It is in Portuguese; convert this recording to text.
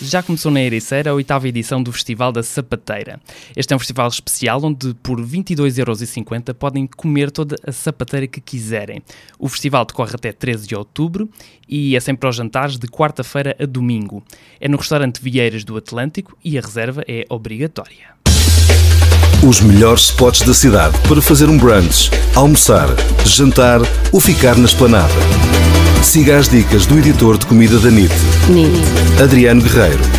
Já começou na Ericeira a oitava edição do Festival da Sapateira. Este é um festival especial onde por 22,50€ podem comer toda a sapateira que quiserem. O festival decorre até 13 de outubro e é sempre aos jantares de quarta-feira a domingo. É no restaurante Vieiras do Atlântico e a reserva é obrigatória. Os melhores spots da cidade para fazer um brunch, almoçar, jantar ou ficar na esplanada. Siga as dicas do editor de comida da NIT, NIT. Adriano Guerreiro.